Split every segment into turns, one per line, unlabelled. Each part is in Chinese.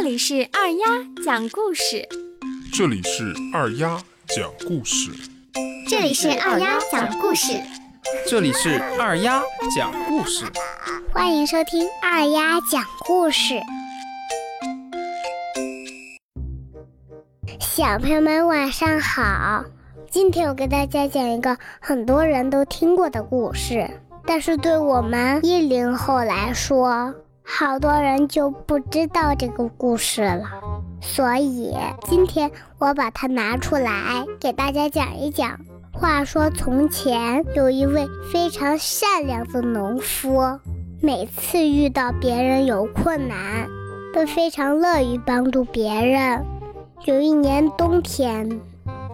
这里是二丫讲故事，
这里是二丫讲故事，
这里是二丫讲故事，
这里是二丫讲故事，
欢迎收听二丫讲故事。小朋友们晚上好，今天我给大家讲一个很多人都听过的故事，但是对我们一零后来说，好多人就不知道这个故事了，所以今天我把它拿出来给大家讲一讲。话说从前有一位非常善良的农夫，每次遇到别人有困难，都非常乐于帮助别人。有一年冬天，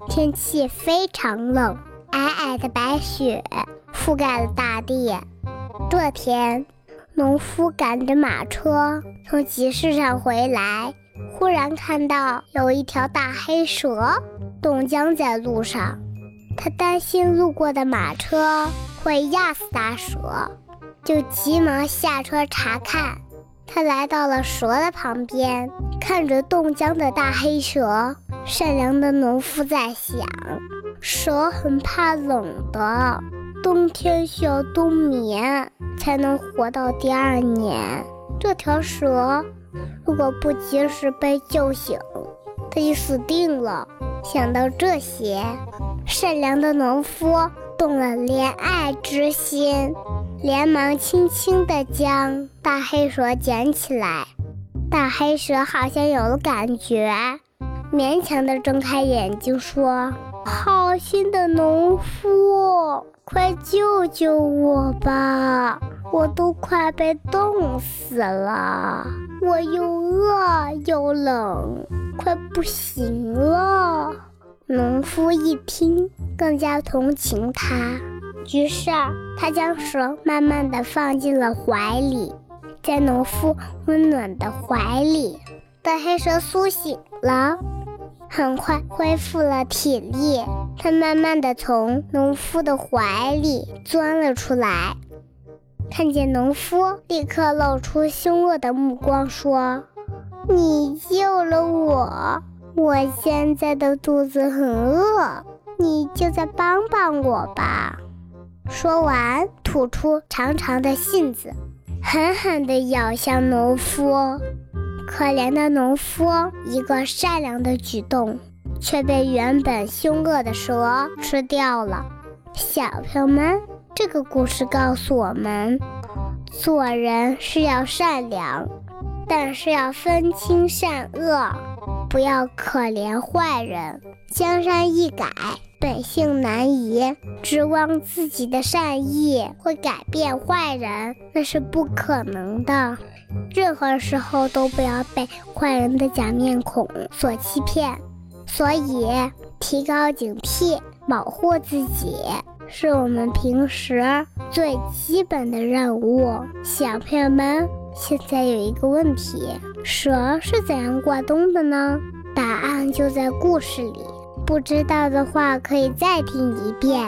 天气非常冷，皑皑的白雪覆盖了大地。这天。农夫赶着马车从集市上回来，忽然看到有一条大黑蛇冻僵在路上。他担心路过的马车会压死大蛇，就急忙下车查看。他来到了蛇的旁边，看着冻僵的大黑蛇，善良的农夫在想：蛇很怕冷的。冬天需要冬眠才能活到第二年。这条蛇如果不及时被救醒，它就死定了。想到这些，善良的农夫动了怜爱之心，连忙轻轻地将大黑蛇捡起来。大黑蛇好像有了感觉，勉强地睁开眼睛说：“好心的农夫。”快救救我吧！我都快被冻死了，我又饿又冷，快不行了。农夫一听，更加同情他，于是他将蛇慢慢的放进了怀里，在农夫温暖的怀里，大黑蛇苏醒了。很快恢复了体力，他慢慢的从农夫的怀里钻了出来，看见农夫，立刻露出凶恶的目光，说：“你救了我，我现在的肚子很饿，你就再帮帮我吧。”说完，吐出长长的信子，狠狠地咬向农夫。可怜的农夫，一个善良的举动，却被原本凶恶的蛇吃掉了。小朋友们，这个故事告诉我们，做人是要善良，但是要分清善恶，不要可怜坏人。江山易改，本性难移，指望自己的善意会改变坏人，那是不可能的。任何时候都不要被坏人的假面孔所欺骗，所以提高警惕，保护自己是我们平时最基本的任务。小朋友们，现在有一个问题：蛇是怎样过冬的呢？答案就在故事里。不知道的话，可以再听一遍。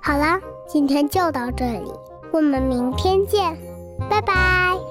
好了，今天就到这里，我们明天见，拜拜。